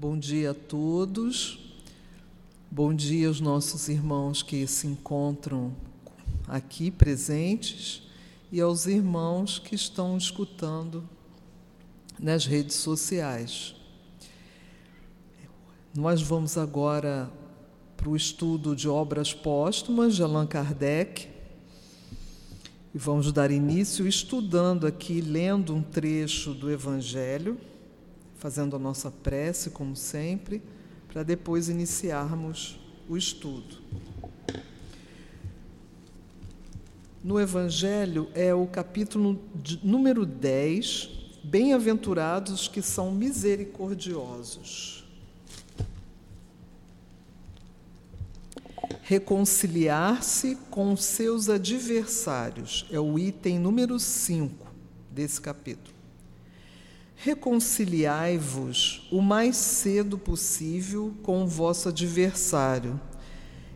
Bom dia a todos. Bom dia aos nossos irmãos que se encontram aqui presentes e aos irmãos que estão escutando nas redes sociais. Nós vamos agora para o estudo de obras póstumas de Allan Kardec e vamos dar início estudando aqui, lendo um trecho do Evangelho, fazendo a nossa prece, como sempre, para depois iniciarmos o estudo. No Evangelho é o capítulo de, número 10, Bem-aventurados que são misericordiosos. Reconciliar-se com seus adversários é o item número 5 desse capítulo. Reconciliai-vos o mais cedo possível com o vosso adversário,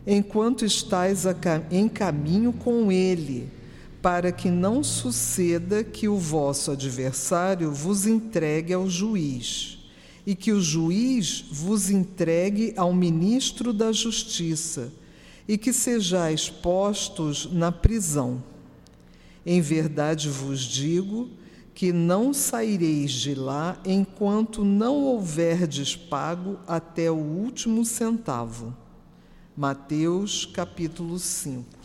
enquanto estais em caminho com ele, para que não suceda que o vosso adversário vos entregue ao juiz e que o juiz vos entregue ao ministro da Justiça e que sejais postos na prisão. Em verdade vos digo que não saireis de lá enquanto não houverdes pago até o último centavo. Mateus capítulo 5.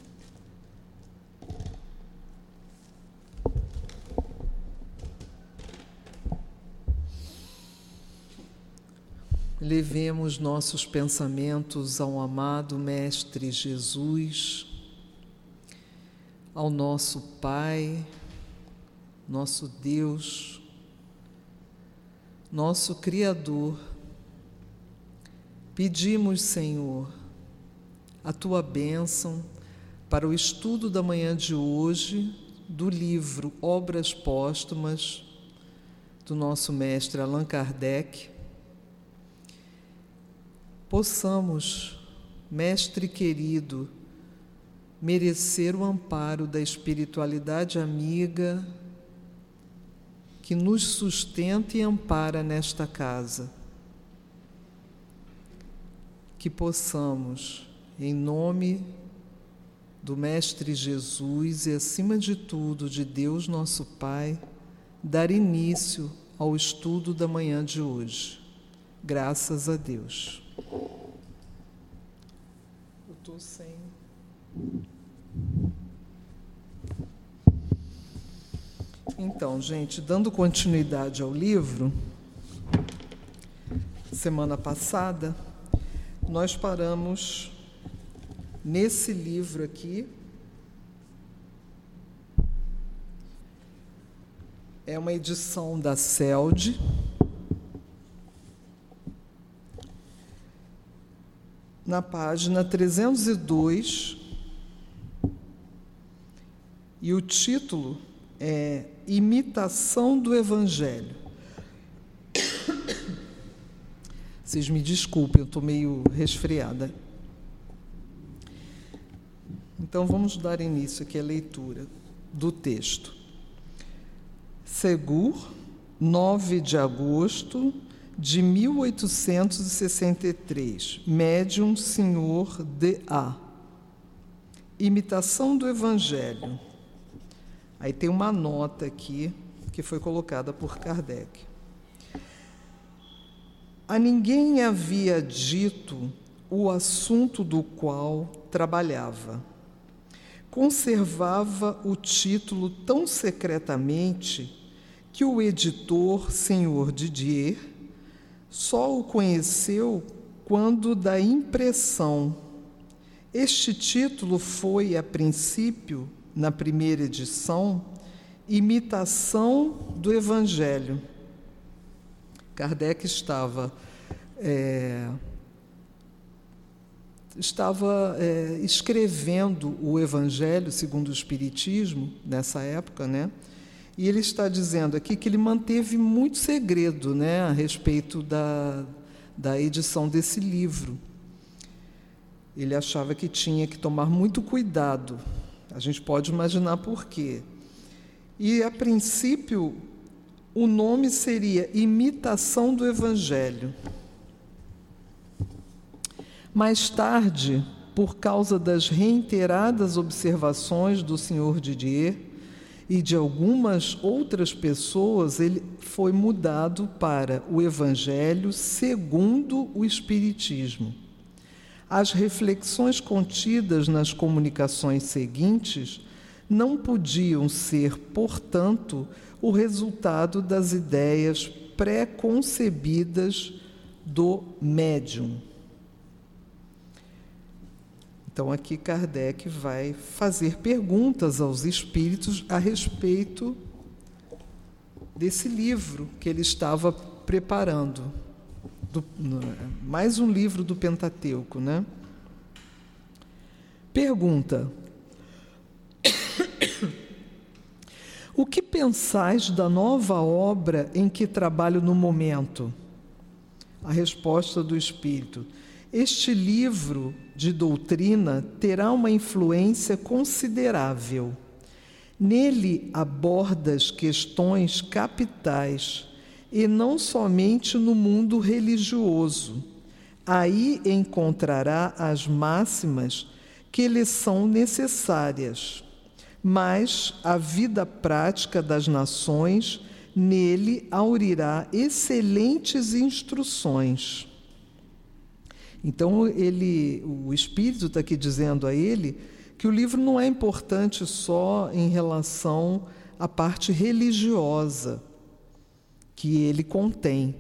Levemos nossos pensamentos ao amado Mestre Jesus, ao nosso Pai, nosso Deus, nosso Criador. Pedimos, Senhor, a tua bênção para o estudo da manhã de hoje do livro Obras Póstumas do nosso mestre Allan Kardec possamos, Mestre querido, merecer o amparo da espiritualidade amiga que nos sustenta e ampara nesta casa. Que possamos, em nome do Mestre Jesus e, acima de tudo, de Deus nosso Pai, dar início ao estudo da manhã de hoje. Graças a Deus. Eu estou sem. Então, gente, dando continuidade ao livro, semana passada, nós paramos nesse livro aqui. É uma edição da CELD na página 302, e o título é Imitação do Evangelho. Vocês me desculpem, eu estou meio resfriada. Então vamos dar início aqui à leitura do texto. Segur, 9 de agosto de 1863, médium senhor de A. Imitação do Evangelho. Aí tem uma nota aqui que foi colocada por Kardec. A ninguém havia dito o assunto do qual trabalhava. Conservava o título tão secretamente que o editor, senhor Didier, só o conheceu quando da impressão. Este título foi, a princípio, na primeira edição, Imitação do Evangelho. Kardec estava. É, estava é, escrevendo o Evangelho segundo o Espiritismo, nessa época, né? E ele está dizendo aqui que ele manteve muito segredo né, a respeito da, da edição desse livro. Ele achava que tinha que tomar muito cuidado. A gente pode imaginar por quê. E, a princípio, o nome seria Imitação do Evangelho. Mais tarde, por causa das reiteradas observações do Sr. Didier e de algumas outras pessoas, ele foi mudado para o Evangelho segundo o Espiritismo. As reflexões contidas nas comunicações seguintes não podiam ser, portanto, o resultado das ideias pré-concebidas do médium. Então, aqui Kardec vai fazer perguntas aos espíritos a respeito desse livro que ele estava preparando. Do, mais um livro do Pentateuco, né? Pergunta: O que pensais da nova obra em que trabalho no momento? A resposta do Espírito: Este livro de doutrina terá uma influência considerável. Nele abordas questões capitais e não somente no mundo religioso. Aí encontrará as máximas que lhe são necessárias. Mas a vida prática das nações nele aurirá excelentes instruções. Então ele, o Espírito está aqui dizendo a ele que o livro não é importante só em relação à parte religiosa que ele contém.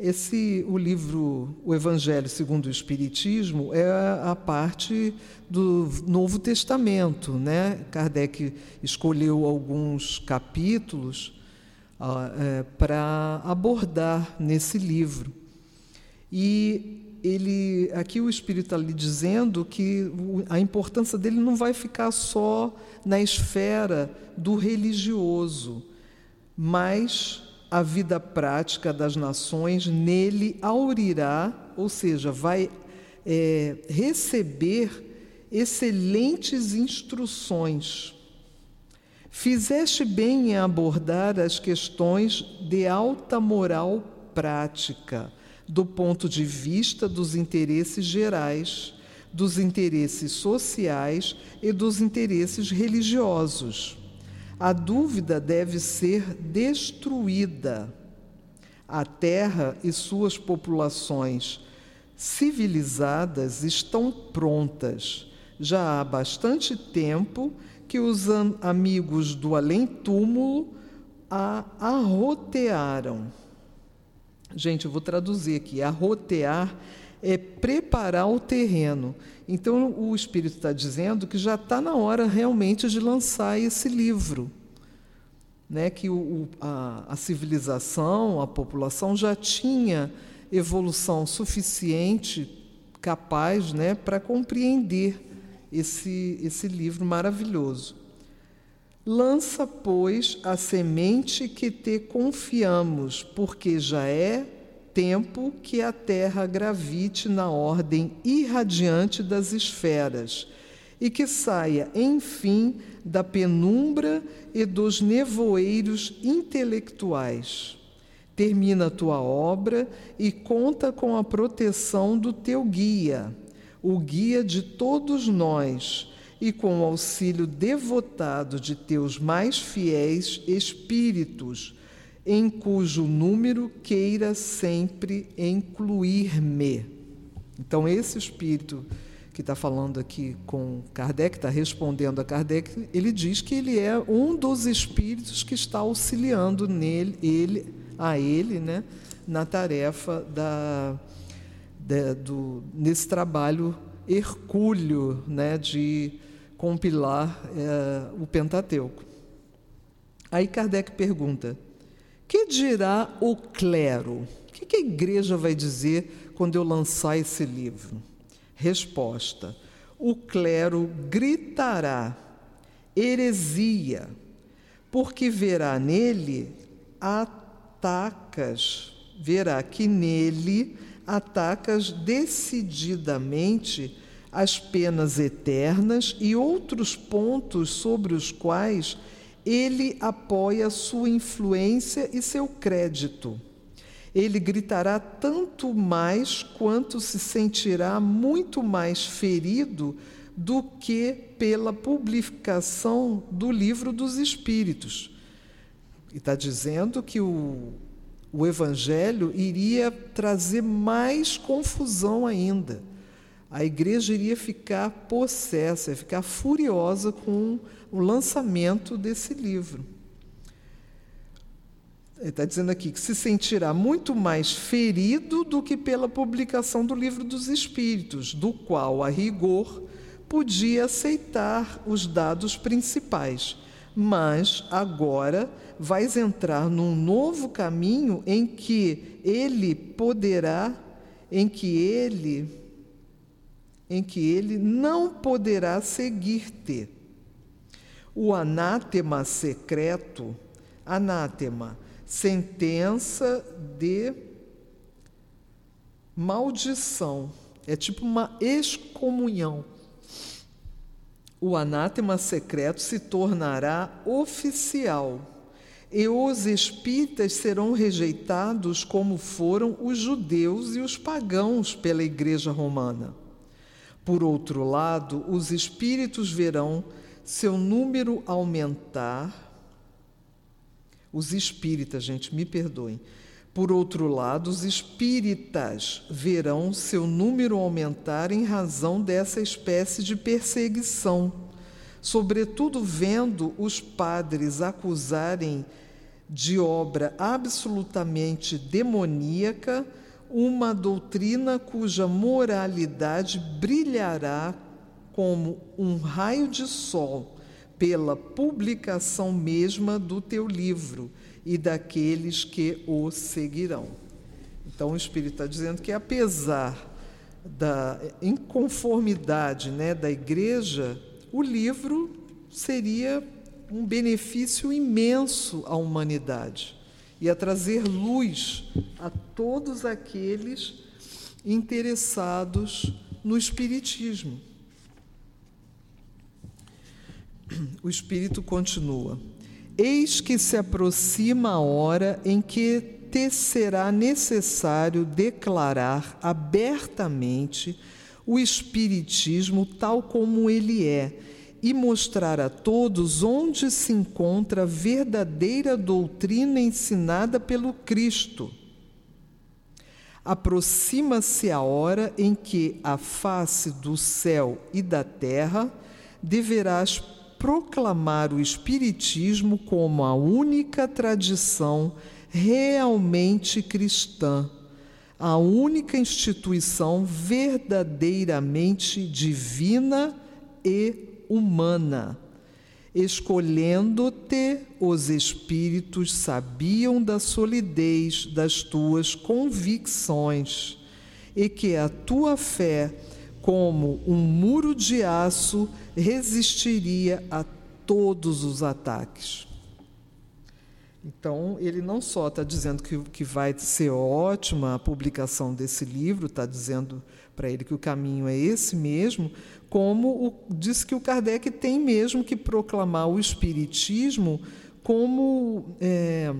Esse, o livro, o Evangelho segundo o Espiritismo, é a parte do Novo Testamento, né? Kardec escolheu alguns capítulos é, para abordar nesse livro. E ele aqui o Espírito está lhe dizendo que a importância dele não vai ficar só na esfera do religioso, mas a vida prática das nações nele aurirá, ou seja, vai é, receber excelentes instruções. Fizeste bem em abordar as questões de alta moral prática do ponto de vista dos interesses gerais, dos interesses sociais e dos interesses religiosos. A dúvida deve ser destruída. A Terra e suas populações civilizadas estão prontas. Já há bastante tempo que os amigos do além-túmulo a arrotearam. Gente, eu vou traduzir aqui. Arrotear é preparar o terreno. Então, o Espírito está dizendo que já está na hora realmente de lançar esse livro. Né? Que o, a, a civilização, a população já tinha evolução suficiente, capaz né, para compreender esse, esse livro maravilhoso. Lança, pois, a semente que te confiamos, porque já é tempo que a Terra gravite na ordem irradiante das esferas e que saia, enfim, da penumbra e dos nevoeiros intelectuais. Termina a tua obra e conta com a proteção do teu guia, o guia de todos nós e com o auxílio devotado de teus mais fiéis espíritos, em cujo número queira sempre incluir-me. Então, esse espírito que está falando aqui com Kardec, está respondendo a Kardec, ele diz que ele é um dos espíritos que está auxiliando nele, ele, a ele né, na tarefa da, da do, nesse trabalho hercúleo né, de compilar é, o Pentateuco. Aí Kardec pergunta: que dirá o clero? O que a igreja vai dizer quando eu lançar esse livro? Resposta: o clero gritará heresia, porque verá nele atacas, verá que nele atacas decididamente as penas eternas e outros pontos sobre os quais ele apoia sua influência e seu crédito. ele gritará tanto mais quanto se sentirá muito mais ferido do que pela publicação do livro dos Espíritos. E está dizendo que o, o Evangelho iria trazer mais confusão ainda. A igreja iria ficar possessa, ia ficar furiosa com o lançamento desse livro. Ele está dizendo aqui que se sentirá muito mais ferido do que pela publicação do livro dos Espíritos, do qual, a rigor, podia aceitar os dados principais. Mas agora vais entrar num novo caminho em que ele poderá, em que ele, em que ele não poderá seguir-te. O anátema secreto, anátema, sentença de maldição. É tipo uma excomunhão. O anátema secreto se tornará oficial e os espíritas serão rejeitados como foram os judeus e os pagãos pela Igreja Romana. Por outro lado, os espíritos verão seu número aumentar os espíritas, gente, me perdoem. Por outro lado, os espíritas verão seu número aumentar em razão dessa espécie de perseguição, sobretudo vendo os padres acusarem de obra absolutamente demoníaca uma doutrina cuja moralidade brilhará como um raio de sol pela publicação mesma do teu livro e daqueles que o seguirão. Então, o Espírito está dizendo que, apesar da inconformidade né, da igreja, o livro seria um benefício imenso à humanidade e a trazer luz a todos aqueles interessados no Espiritismo. O Espírito continua: Eis que se aproxima a hora em que te será necessário declarar abertamente o Espiritismo tal como ele é e mostrar a todos onde se encontra a verdadeira doutrina ensinada pelo Cristo. Aproxima-se a hora em que a face do céu e da terra deverás proclamar o Espiritismo como a única tradição realmente cristã, a única instituição verdadeiramente divina e humana. Escolhendo-te, os Espíritos sabiam da solidez das tuas convicções e que a tua fé como um muro de aço, resistiria a todos os ataques. Então, ele não só está dizendo que, que vai ser ótima a publicação desse livro, está dizendo para ele que o caminho é esse mesmo, como o, diz que o Kardec tem mesmo que proclamar o Espiritismo como é,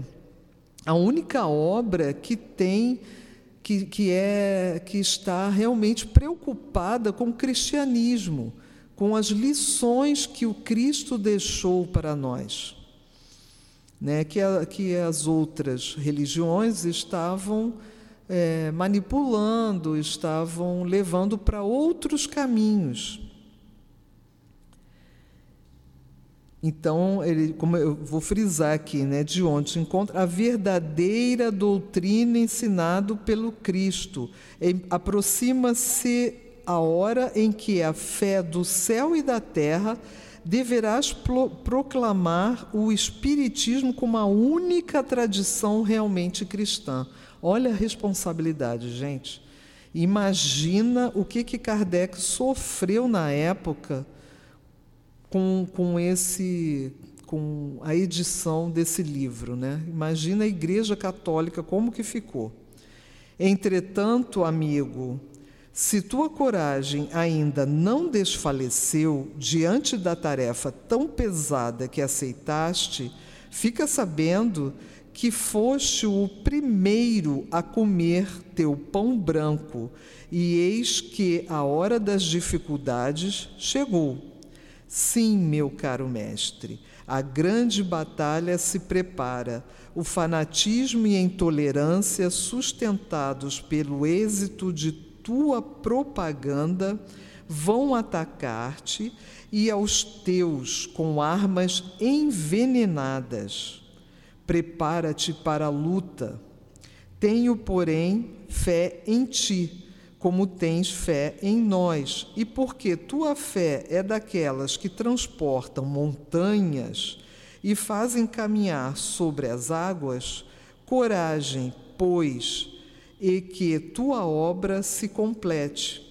a única obra que tem que, que, é, que está realmente preocupada com o cristianismo, com as lições que o Cristo deixou para nós. Né, que, a, que as outras religiões estavam é, manipulando, estavam levando para outros caminhos. Então, ele, como eu vou frisar aqui, né, de onde se encontra a verdadeira doutrina ensinada pelo Cristo. Aproxima-se a hora em que a fé do céu e da terra deverás pro, proclamar o Espiritismo como a única tradição realmente cristã. Olha a responsabilidade, gente. Imagina o que, que Kardec sofreu na época com, com esse com a edição desse livro, né? Imagina a Igreja Católica como que ficou. Entretanto, amigo, se tua coragem ainda não desfaleceu diante da tarefa tão pesada que aceitaste, fica sabendo que foste o primeiro a comer teu pão branco, e eis que a hora das dificuldades chegou. Sim, meu caro mestre, a grande batalha se prepara. O fanatismo e a intolerância, sustentados pelo êxito de tua propaganda, vão atacar-te e aos teus com armas envenenadas. Prepara-te para a luta. Tenho, porém, fé em ti, como tens fé em nós. E porque tua fé é daquelas que transportam montanhas e fazem caminhar sobre as águas, coragem, pois, e que tua obra se complete.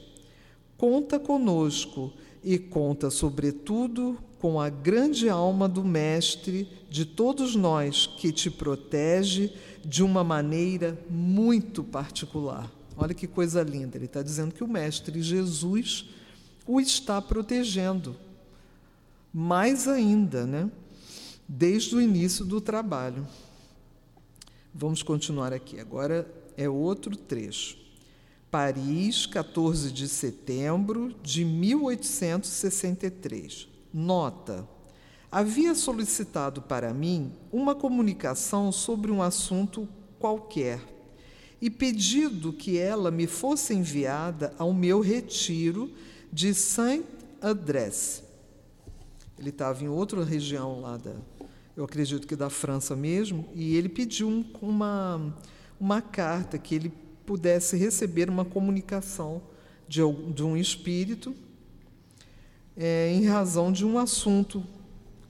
Conta conosco e conta, sobretudo, com a grande alma do Mestre de todos nós que te protege de uma maneira muito particular. Olha que coisa linda, ele está dizendo que o Mestre Jesus o está protegendo. Mais ainda, né? Desde o início do trabalho. Vamos continuar aqui. Agora é outro trecho. Paris, 14 de setembro de 1863. Nota: havia solicitado para mim uma comunicação sobre um assunto qualquer e pedido que ela me fosse enviada ao meu retiro de Saint-Adresse. Ele estava em outra região lá da, eu acredito que da França mesmo, e ele pediu uma, uma carta que ele pudesse receber uma comunicação de, de um espírito é, em razão de um assunto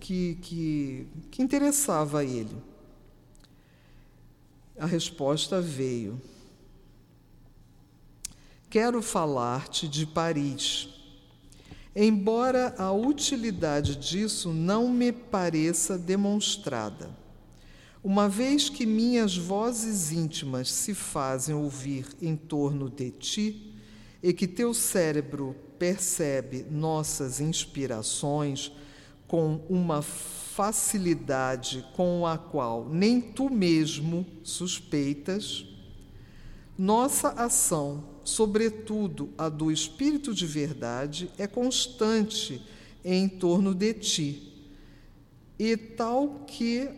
que, que, que interessava a ele. A resposta veio. Quero falar-te de Paris. Embora a utilidade disso não me pareça demonstrada, uma vez que minhas vozes íntimas se fazem ouvir em torno de ti e que teu cérebro percebe nossas inspirações com uma facilidade com a qual nem tu mesmo suspeitas, nossa ação, sobretudo a do Espírito de Verdade, é constante em torno de ti, e tal que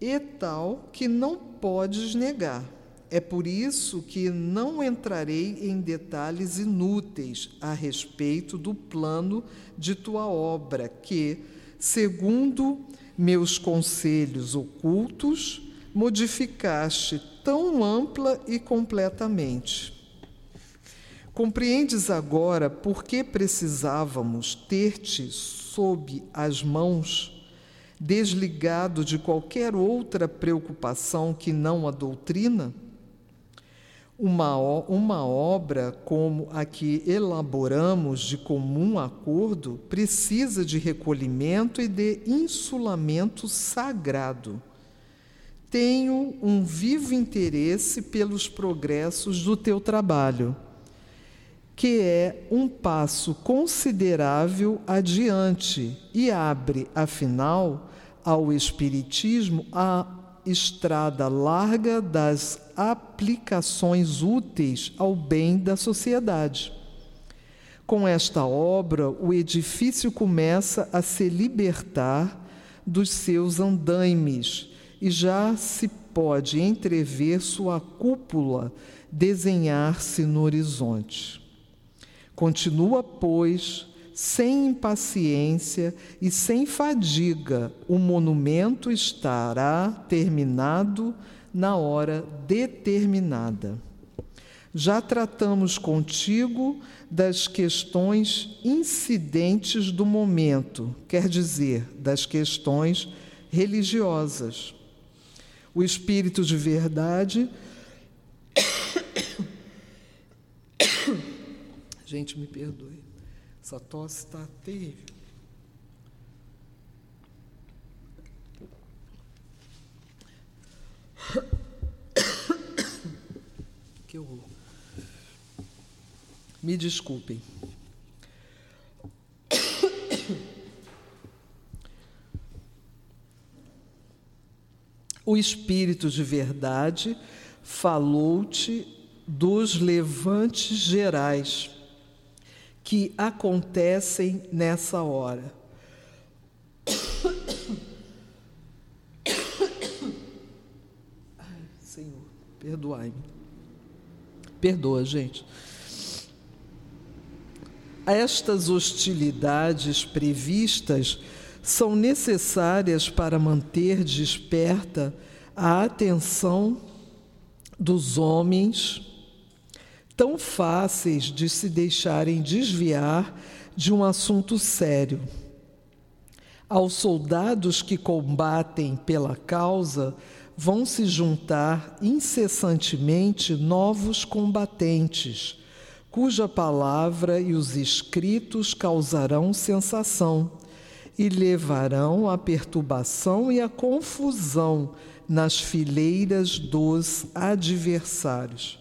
e tal que não podes negar. É por isso que não entrarei em detalhes inúteis a respeito do plano de tua obra, que, segundo meus conselhos ocultos, modificaste tão ampla e completamente. Compreendes agora por que precisávamos ter-te sob as mãos, desligado de qualquer outra preocupação que não a doutrina? Uma, uma obra como a que elaboramos de comum acordo precisa de recolhimento e de insulamento sagrado. Tenho um vivo interesse pelos progressos do teu trabalho, que é um passo considerável adiante e abre, afinal, ao Espiritismo a estrada larga das aplicações úteis ao bem da sociedade. Com esta obra, o edifício começa a se libertar dos seus andaimes e já se pode entrever sua cúpula desenhar-se no horizonte. Continua, pois, sem impaciência e sem fadiga, o monumento estará terminado na hora determinada. Já tratamos contigo das questões incidentes do momento, quer dizer, das questões religiosas. O Espírito de Verdade. Gente, me perdoe. Essa tosse está terrível. Que horror. Me desculpem. o Espírito de verdade falou-te dos levantes gerais que acontecem nessa hora. Ai, Senhor, perdoai-me. Perdoa, gente. Estas hostilidades previstas são necessárias para manter desperta a atenção dos homens, tão fáceis de se deixarem desviar de um assunto sério. Aos soldados que combatem pela causa, vão se juntar incessantemente novos combatentes, cuja palavra e os escritos causarão sensação e levarão à perturbação e à confusão nas fileiras dos adversários.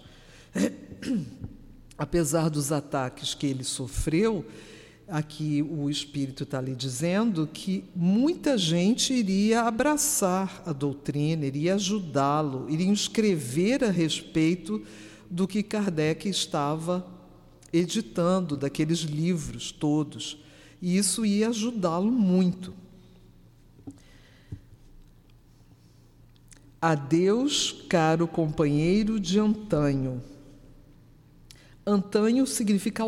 Apesar dos ataques que ele sofreu, aqui o Espírito está lhe dizendo que muita gente iria abraçar a doutrina, iria ajudá-lo, iria escrever a respeito do que Kardec estava editando, daqueles livros todos e isso ia ajudá-lo muito. Adeus, caro companheiro de antanho. Antanho significa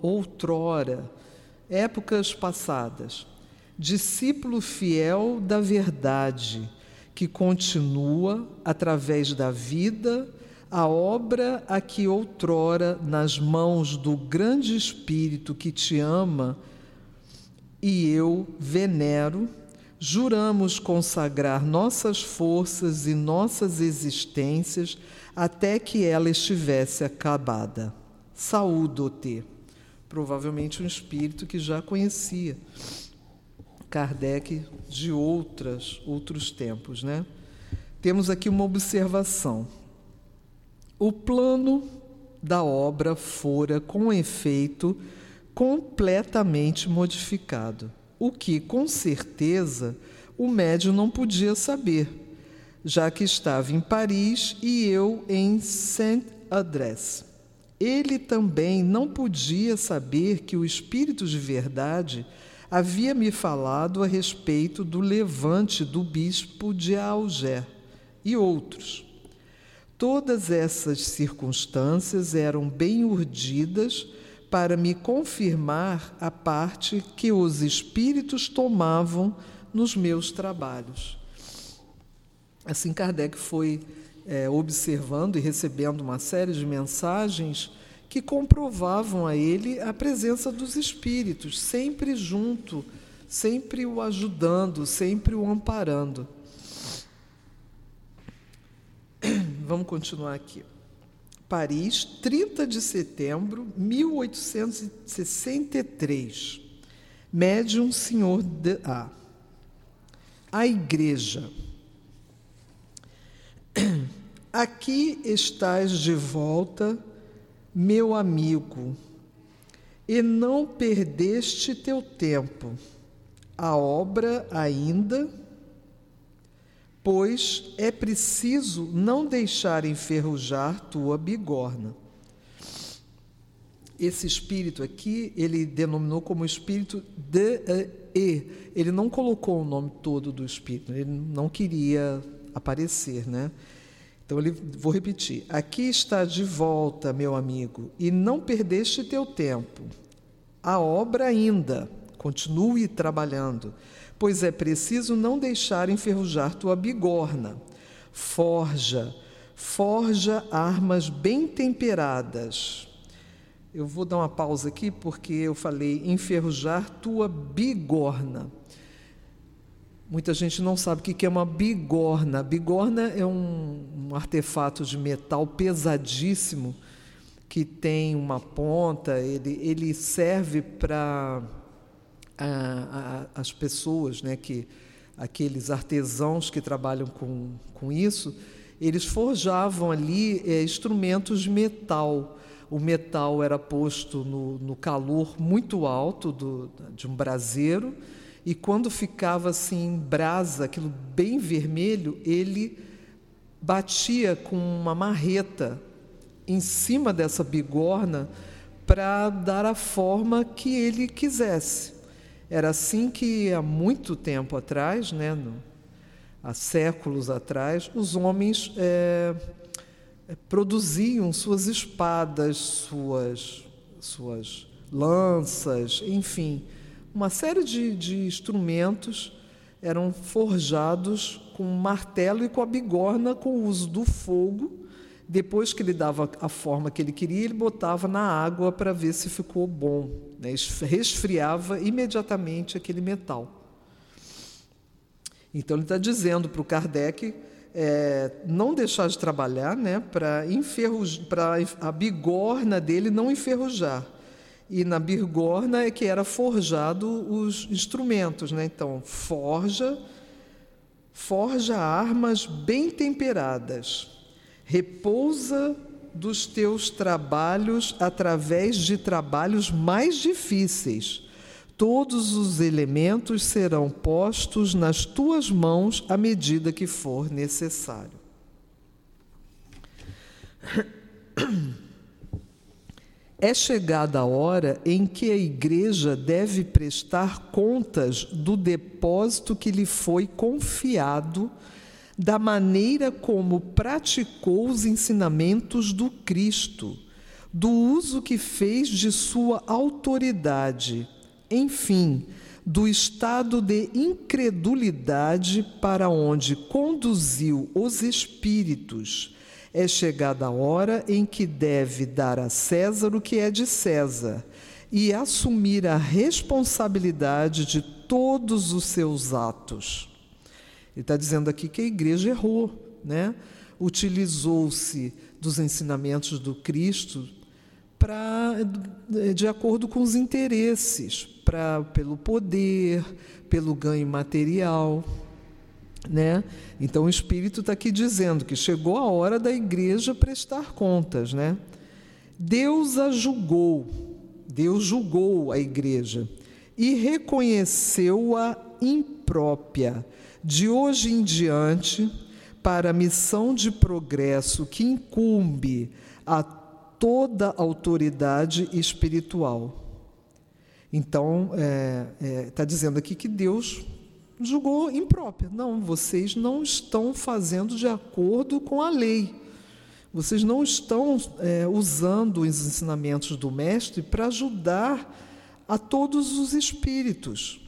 outrora, épocas passadas. Discípulo fiel da verdade, que continua através da vida a obra a que outrora, nas mãos do grande Espírito que te ama e eu venero, juramos consagrar nossas forças e nossas existências até que ela estivesse acabada. Saúdo-te. Provavelmente um espírito que já conhecia Kardec de outras, outros tempos, né? Temos aqui uma observação. O plano da obra fora, com efeito, completamente modificado, o que, com certeza, o médium não podia saber, já que estava em Paris e eu em Saint-Adresse. Ele também não podia saber que o Espírito de Verdade havia me falado a respeito do levante do bispo de Alger e outros. Todas essas circunstâncias eram bem urdidas para me confirmar a parte que os espíritos tomavam nos meus trabalhos. Assim, Kardec foi é, observando e recebendo uma série de mensagens que comprovavam a ele a presença dos espíritos, sempre junto, sempre o ajudando, sempre o amparando. Vamos continuar aqui. Paris, 30 de setembro de 1863. Médium Senhor de A. A Igreja. Aqui estás de volta, meu amigo, e não perdeste teu tempo. A obra ainda pois é preciso não deixar enferrujar tua bigorna. Esse espírito aqui, ele denominou como espírito de e. Ele não colocou o nome todo do espírito, ele não queria aparecer, né? Então ele vou repetir. Aqui está de volta, meu amigo, e não perdeste teu tempo. A obra ainda, continue trabalhando pois é preciso não deixar enferrujar tua bigorna. Forja, forja armas bem temperadas. Eu vou dar uma pausa aqui porque eu falei enferrujar tua bigorna. Muita gente não sabe o que é uma bigorna. Bigorna é um, um artefato de metal pesadíssimo que tem uma ponta, ele, ele serve para as pessoas, né, que aqueles artesãos que trabalham com, com isso, eles forjavam ali é, instrumentos de metal. O metal era posto no, no calor muito alto do, de um braseiro e quando ficava assim em brasa, aquilo bem vermelho, ele batia com uma marreta em cima dessa bigorna para dar a forma que ele quisesse. Era assim que há muito tempo atrás, né, no, há séculos atrás, os homens é, produziam suas espadas, suas, suas lanças, enfim, uma série de, de instrumentos eram forjados com martelo e com a bigorna com o uso do fogo depois que ele dava a forma que ele queria, ele botava na água para ver se ficou bom. Né? Resfriava imediatamente aquele metal. Então ele está dizendo para o Kardec é, não deixar de trabalhar né, para a bigorna dele não enferrujar. E na bigorna é que era forjado os instrumentos. Né? Então, forja, forja armas bem temperadas repousa dos teus trabalhos através de trabalhos mais difíceis. Todos os elementos serão postos nas tuas mãos à medida que for necessário. É chegada a hora em que a igreja deve prestar contas do depósito que lhe foi confiado da maneira como praticou os ensinamentos do Cristo, do uso que fez de sua autoridade, enfim, do estado de incredulidade para onde conduziu os espíritos. É chegada a hora em que deve dar a César o que é de César e assumir a responsabilidade de todos os seus atos. Ele está dizendo aqui que a igreja errou, né? utilizou-se dos ensinamentos do Cristo para de acordo com os interesses, para pelo poder, pelo ganho material, né? Então o Espírito está aqui dizendo que chegou a hora da igreja prestar contas, né? Deus a julgou, Deus julgou a igreja e reconheceu-a imprópria de hoje em diante, para a missão de progresso que incumbe a toda autoridade espiritual. Então, está é, é, tá dizendo aqui que Deus julgou imprópria. Não, vocês não estão fazendo de acordo com a lei. Vocês não estão é, usando os ensinamentos do Mestre para ajudar a todos os espíritos.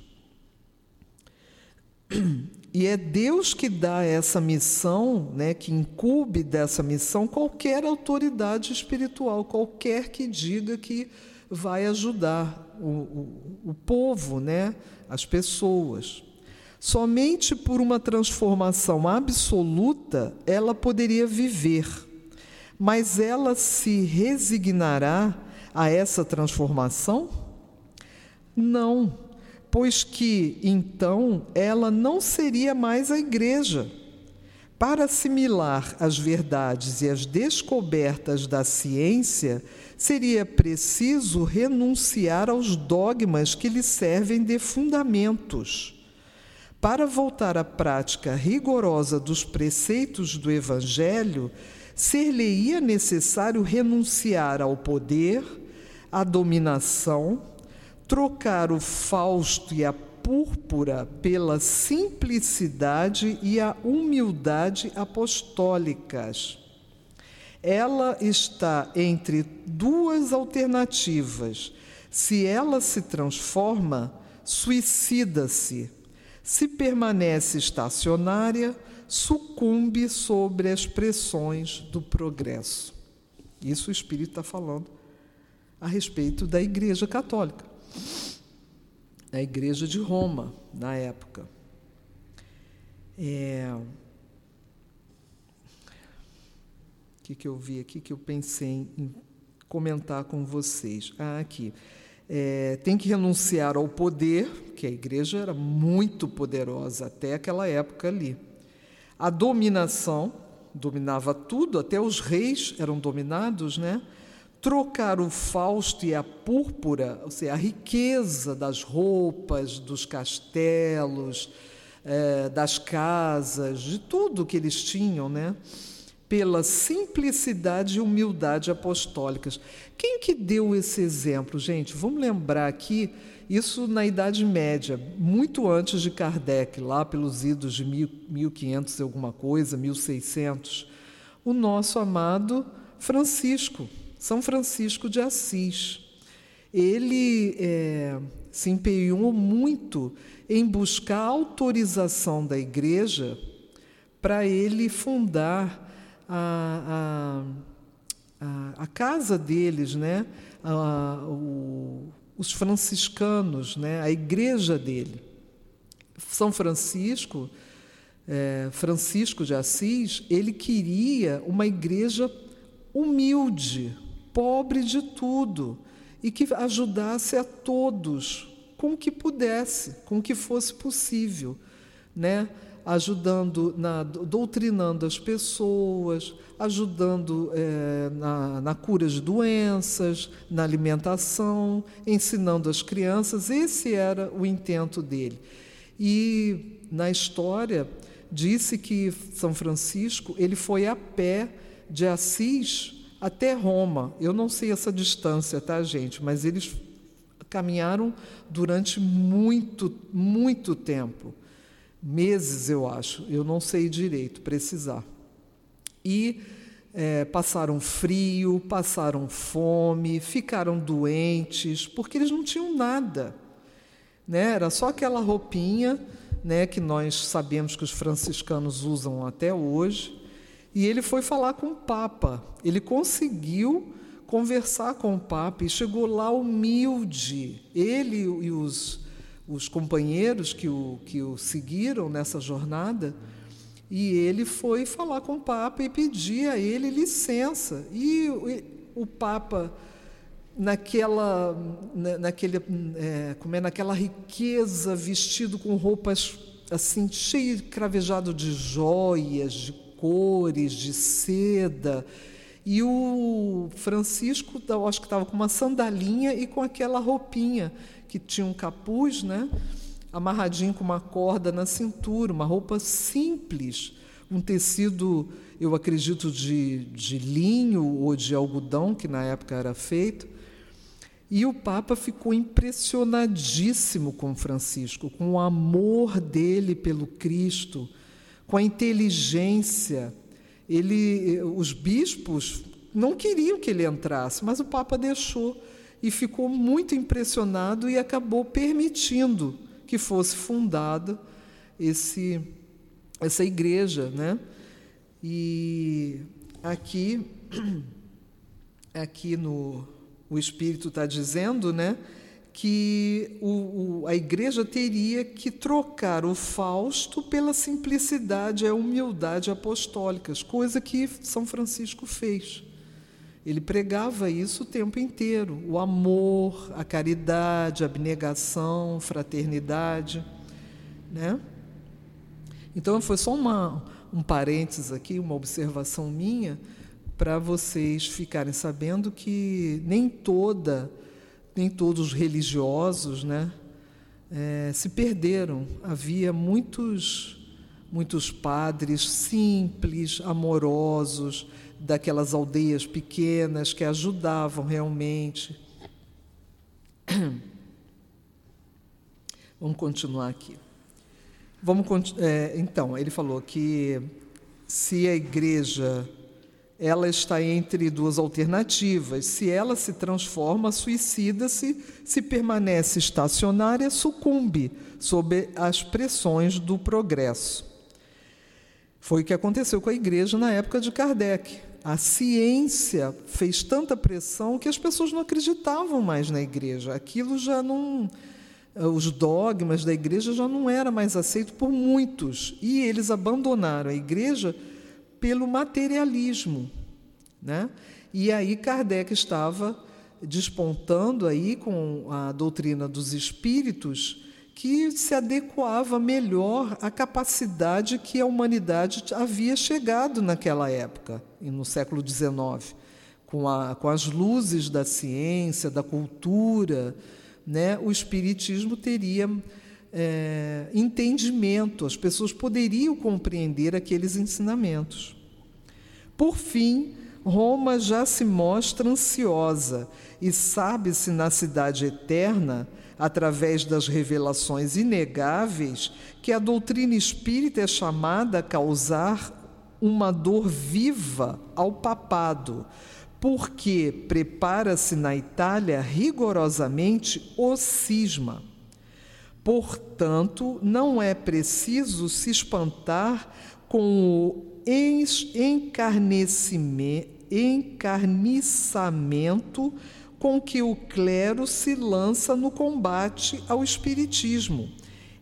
E é Deus que dá essa missão, né, que incube dessa missão qualquer autoridade espiritual, qualquer que diga que vai ajudar o, o, o povo, né, as pessoas. Somente por uma transformação absoluta ela poderia viver, mas ela se resignará a essa transformação? Não pois que então ela não seria mais a igreja. Para assimilar as verdades e as descobertas da ciência, seria preciso renunciar aos dogmas que lhe servem de fundamentos. Para voltar à prática rigorosa dos preceitos do Evangelho, ser-lhe-ia necessário renunciar ao poder, à dominação, trocar o fausto e a púrpura pela simplicidade e a humildade apostólicas. Ela está entre duas alternativas. Se ela se transforma, suicida-se. Se permanece estacionária, sucumbe sobre as pressões do progresso. Isso o Espírito está falando a respeito da Igreja Católica na igreja de Roma, na época. É... O que, que eu vi aqui que eu pensei em comentar com vocês? Ah, aqui. É, tem que renunciar ao poder, que a igreja era muito poderosa até aquela época ali. A dominação, dominava tudo, até os reis eram dominados, né? trocar o fausto e a púrpura, ou seja, a riqueza das roupas, dos castelos, é, das casas, de tudo que eles tinham, né? pela simplicidade e humildade apostólicas. Quem que deu esse exemplo, gente? Vamos lembrar aqui, isso na Idade Média, muito antes de Kardec, lá pelos idos de 1500 e alguma coisa, 1600, o nosso amado Francisco, São Francisco de Assis. Ele é, se empenhou muito em buscar autorização da igreja para ele fundar a, a, a, a casa deles, né? O, os franciscanos, né? a igreja dele. São Francisco, é, Francisco de Assis, ele queria uma igreja humilde, pobre de tudo, e que ajudasse a todos com o que pudesse, com o que fosse possível, né? Ajudando, na, doutrinando as pessoas, ajudando é, na, na cura de doenças, na alimentação, ensinando as crianças. Esse era o intento dele. E na história disse que São Francisco ele foi a pé de Assis até Roma. Eu não sei essa distância, tá, gente? Mas eles caminharam durante muito, muito tempo meses, eu acho, eu não sei direito precisar. E é, passaram frio, passaram fome, ficaram doentes, porque eles não tinham nada. Né? Era só aquela roupinha né, que nós sabemos que os franciscanos usam até hoje. E ele foi falar com o Papa. Ele conseguiu conversar com o Papa e chegou lá humilde. Ele e os os companheiros que o, que o seguiram nessa jornada, e ele foi falar com o Papa e pedir a ele licença. E o, o Papa, naquela, naquele, é, como é, naquela riqueza, vestido com roupas assim, cheio cravejado de joias, de cores, de seda, e o Francisco, eu acho que estava com uma sandalinha e com aquela roupinha que tinha um capuz, né? Amarradinho com uma corda na cintura, uma roupa simples, um tecido, eu acredito, de, de linho ou de algodão, que na época era feito. E o Papa ficou impressionadíssimo com Francisco, com o amor dele pelo Cristo, com a inteligência ele, os bispos não queriam que ele entrasse, mas o Papa deixou e ficou muito impressionado e acabou permitindo que fosse fundada esse, essa igreja, né? E aqui, aqui no o Espírito está dizendo, né? que o, o, a igreja teria que trocar o Fausto pela simplicidade a humildade apostólicas, coisa que São Francisco fez. Ele pregava isso o tempo inteiro: o amor, a caridade, a abnegação, fraternidade. Né? Então, foi só uma, um parênteses aqui, uma observação minha, para vocês ficarem sabendo que nem toda nem todos os religiosos né, é, se perderam. Havia muitos, muitos padres simples, amorosos, daquelas aldeias pequenas que ajudavam realmente. Vamos continuar aqui. Vamos, é, então, ele falou que se a igreja ela está entre duas alternativas. Se ela se transforma, suicida-se, se permanece estacionária, sucumbe sob as pressões do progresso. Foi o que aconteceu com a igreja na época de Kardec. A ciência fez tanta pressão que as pessoas não acreditavam mais na igreja. Aquilo já não. Os dogmas da igreja já não era mais aceito por muitos. E eles abandonaram a igreja pelo materialismo. Né? E aí Kardec estava despontando aí com a doutrina dos espíritos que se adequava melhor à capacidade que a humanidade havia chegado naquela época, no século XIX, com, a, com as luzes da ciência, da cultura, né, o Espiritismo teria é, entendimento, as pessoas poderiam compreender aqueles ensinamentos. Por fim, Roma já se mostra ansiosa e sabe-se na cidade eterna, através das revelações inegáveis, que a doutrina espírita é chamada a causar uma dor viva ao papado, porque prepara-se na Itália rigorosamente o cisma. Portanto, não é preciso se espantar com o encarniçamento com que o clero se lança no combate ao Espiritismo.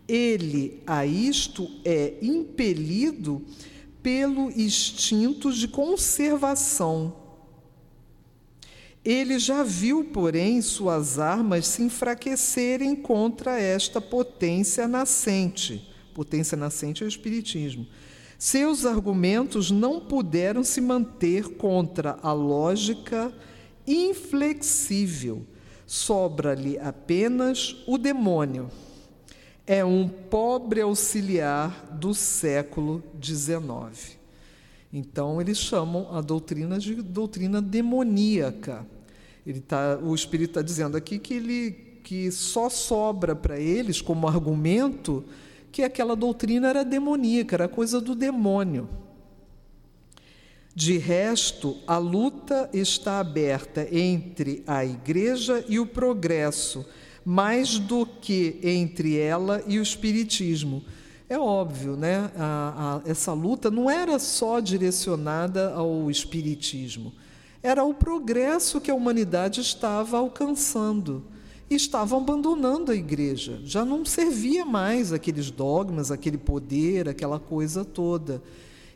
Ele a isto é impelido pelo instinto de conservação ele já viu, porém, suas armas se enfraquecerem contra esta potência nascente. Potência nascente é o Espiritismo. Seus argumentos não puderam se manter contra a lógica inflexível. Sobra-lhe apenas o demônio. É um pobre auxiliar do século XIX. Então, eles chamam a doutrina de doutrina demoníaca. Ele tá, o Espírito está dizendo aqui que, ele, que só sobra para eles, como argumento, que aquela doutrina era demoníaca, era coisa do demônio. De resto, a luta está aberta entre a Igreja e o progresso, mais do que entre ela e o Espiritismo é óbvio, né? A, a, essa luta não era só direcionada ao espiritismo, era o progresso que a humanidade estava alcançando. E estavam abandonando a igreja, já não servia mais aqueles dogmas, aquele poder, aquela coisa toda.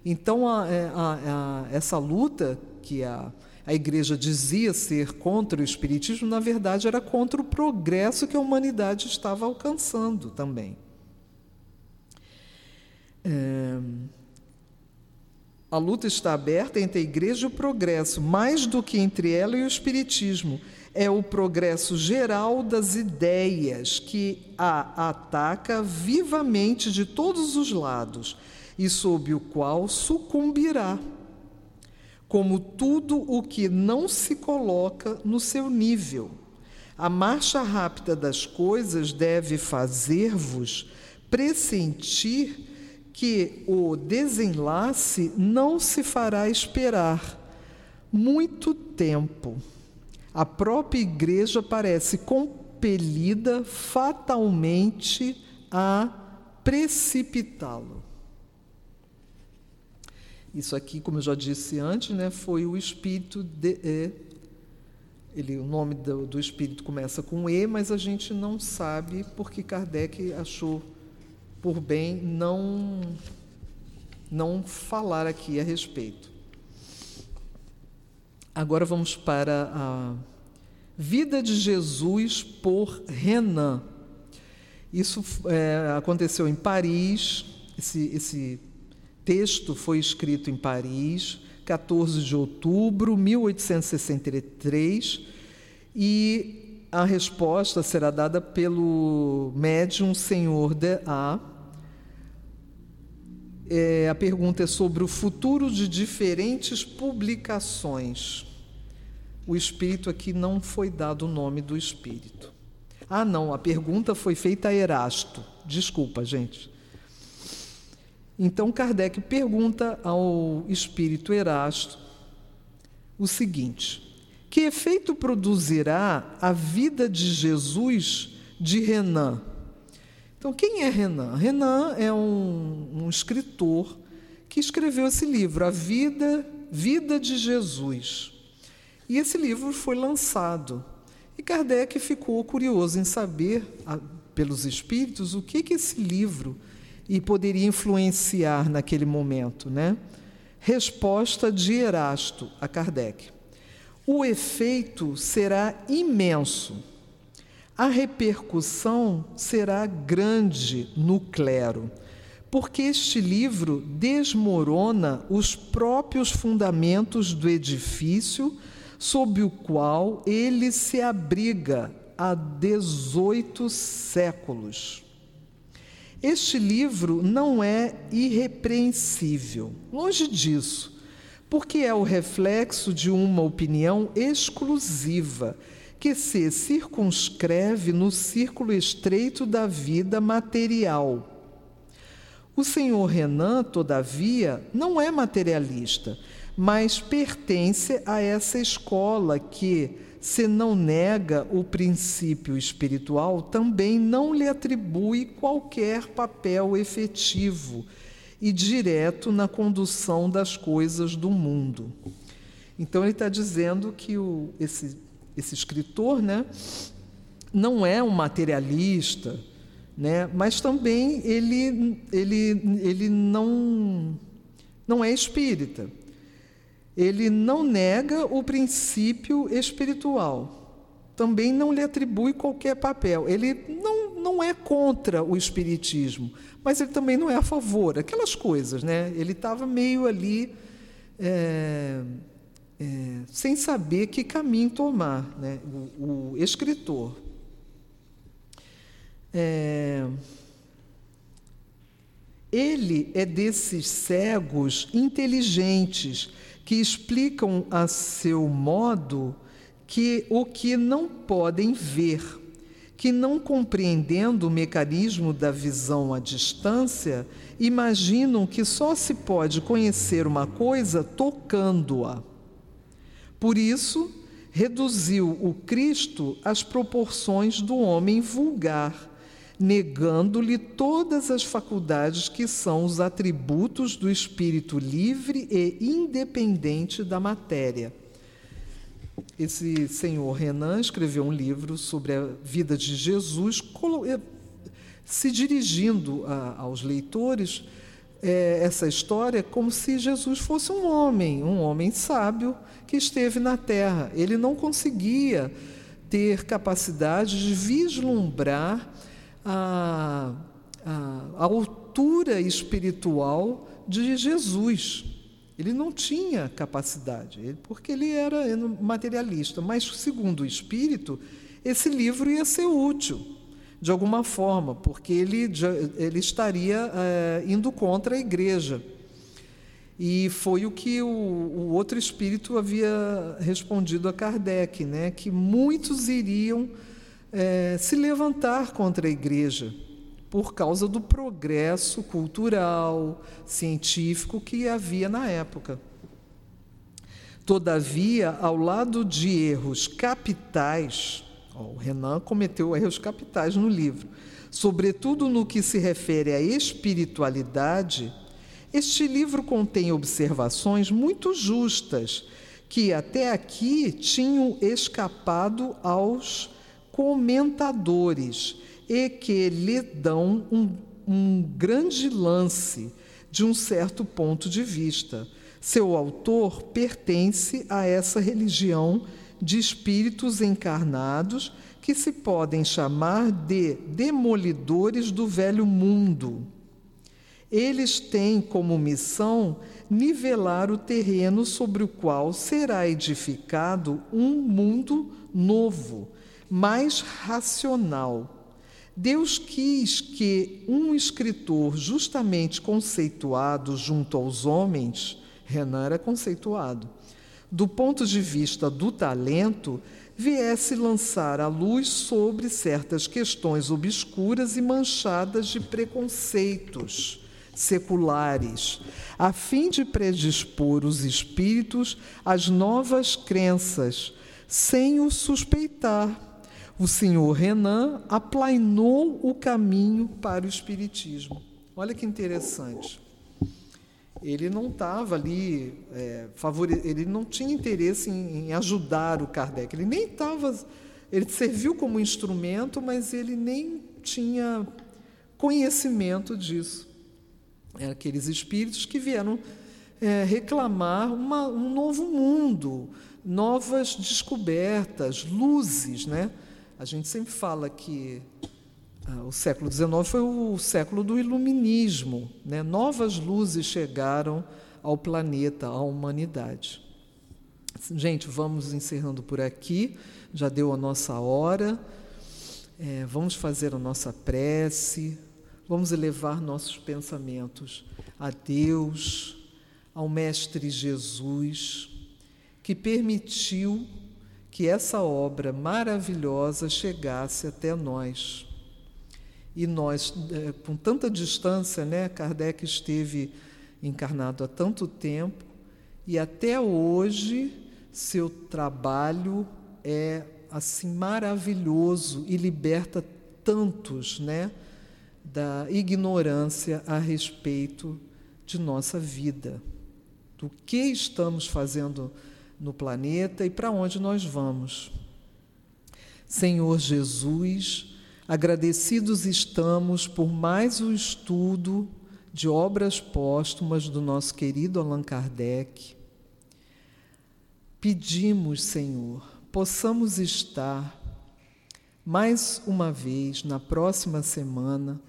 Então, a, é, a, essa luta que a, a igreja dizia ser contra o espiritismo, na verdade era contra o progresso que a humanidade estava alcançando também. É, a luta está aberta entre a igreja e o progresso, mais do que entre ela e o espiritismo. É o progresso geral das ideias que a ataca vivamente de todos os lados e sob o qual sucumbirá. Como tudo o que não se coloca no seu nível. A marcha rápida das coisas deve fazer-vos pressentir que o desenlace não se fará esperar muito tempo. A própria igreja parece compelida fatalmente a precipitá-lo. Isso aqui, como eu já disse antes, né, foi o espírito de e. Ele, o nome do, do espírito começa com E, mas a gente não sabe porque Kardec achou por bem não não falar aqui a respeito. Agora vamos para a vida de Jesus por Renan. Isso é, aconteceu em Paris. Esse, esse texto foi escrito em Paris, 14 de outubro de 1863, e a resposta será dada pelo médium senhor de A é, a pergunta é sobre o futuro de diferentes publicações. O espírito aqui não foi dado o nome do espírito. Ah, não, a pergunta foi feita a Erasto. Desculpa, gente. Então Kardec pergunta ao espírito Erasto o seguinte: Que efeito produzirá a vida de Jesus de Renan? Então, quem é Renan? Renan é um, um escritor que escreveu esse livro, A Vida, Vida de Jesus. E esse livro foi lançado. E Kardec ficou curioso em saber, pelos espíritos, o que, que esse livro e poderia influenciar naquele momento. Né? Resposta de Erasto a Kardec. O efeito será imenso a repercussão será grande no clero, porque este livro desmorona os próprios fundamentos do edifício sob o qual ele se abriga há 18 séculos. Este livro não é irrepreensível, longe disso, porque é o reflexo de uma opinião exclusiva que se circunscreve no círculo estreito da vida material. O senhor Renan, todavia, não é materialista, mas pertence a essa escola que, se não nega o princípio espiritual, também não lhe atribui qualquer papel efetivo e direto na condução das coisas do mundo. Então, ele está dizendo que o, esse, esse escritor né, não é um materialista, né, mas também ele, ele, ele não, não é espírita ele não nega o princípio espiritual. Também não lhe atribui qualquer papel. Ele não, não é contra o espiritismo, mas ele também não é a favor. Aquelas coisas, né? Ele estava meio ali é, é, sem saber que caminho tomar, né? o, o escritor. É, ele é desses cegos inteligentes que explicam a seu modo que o que não podem ver, que não compreendendo o mecanismo da visão à distância, imaginam que só se pode conhecer uma coisa tocando-a. Por isso, reduziu o Cristo às proporções do homem vulgar negando-lhe todas as faculdades que são os atributos do espírito livre e independente da matéria. Esse senhor Renan escreveu um livro sobre a vida de Jesus, eh, se dirigindo a, aos leitores é, essa história como se Jesus fosse um homem, um homem sábio que esteve na terra. Ele não conseguia ter capacidade de vislumbrar a, a, a altura espiritual de Jesus. Ele não tinha capacidade, porque ele era materialista. Mas, segundo o Espírito, esse livro ia ser útil, de alguma forma, porque ele, ele estaria é, indo contra a igreja. E foi o que o, o, outro espírito havia respondido a Kardec, né? que muitos iriam é, se levantar contra a igreja por causa do progresso cultural, científico que havia na época. Todavia, ao lado de erros capitais, ó, o Renan cometeu erros capitais no livro, sobretudo no que se refere à espiritualidade, este livro contém observações muito justas que até aqui tinham escapado aos comentadores e que lhe dão um, um grande lance de um certo ponto de vista. Seu autor pertence a essa religião de espíritos encarnados que se podem chamar de demolidores do velho mundo. Eles têm como missão nivelar o terreno sobre o qual será edificado um mundo novo, mais racional. Deus quis que um escritor justamente conceituado junto aos homens, Renan era conceituado, do ponto de vista do talento, viesse lançar a luz sobre certas questões obscuras e manchadas de preconceitos seculares, a fim de predispor os espíritos às novas crenças, sem o suspeitar o senhor Renan aplainou o caminho para o Espiritismo. Olha que interessante. Ele não estava ali, é, favore... ele não tinha interesse em, em ajudar o Kardec. Ele nem estava. Ele serviu como instrumento, mas ele nem tinha conhecimento disso. Eram aqueles espíritos que vieram é, reclamar uma, um novo mundo, novas descobertas, luzes, né? A gente sempre fala que ah, o século XIX foi o século do iluminismo, né? novas luzes chegaram ao planeta, à humanidade. Gente, vamos encerrando por aqui, já deu a nossa hora. É, vamos fazer a nossa prece, vamos elevar nossos pensamentos a Deus, ao Mestre Jesus, que permitiu que essa obra maravilhosa chegasse até nós. E nós, é, com tanta distância, né, Kardec esteve encarnado há tanto tempo e até hoje seu trabalho é assim maravilhoso e liberta tantos, né, da ignorância a respeito de nossa vida, do que estamos fazendo no planeta e para onde nós vamos. Senhor Jesus, agradecidos estamos por mais um estudo de obras póstumas do nosso querido Allan Kardec. Pedimos, Senhor, possamos estar mais uma vez na próxima semana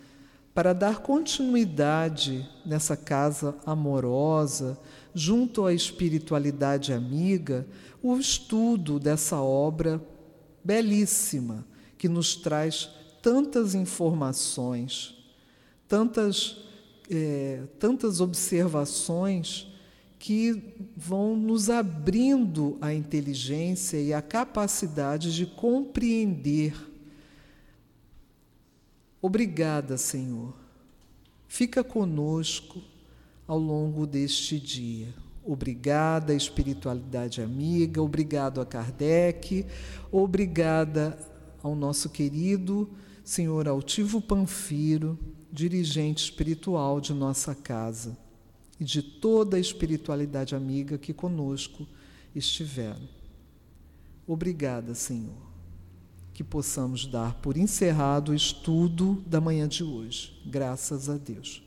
para dar continuidade nessa casa amorosa, junto à espiritualidade amiga, o estudo dessa obra belíssima que nos traz tantas informações, tantas, é, tantas observações que vão nos abrindo a inteligência e a capacidade de compreender. Obrigada, Senhor. Fica conosco ao longo deste dia. Obrigada, espiritualidade amiga, obrigado a Kardec, obrigada ao nosso querido Senhor Altivo Panfiro, dirigente espiritual de nossa casa e de toda a espiritualidade amiga que conosco estiveram. Obrigada, Senhor, que possamos dar por encerrado o estudo da manhã de hoje. Graças a Deus.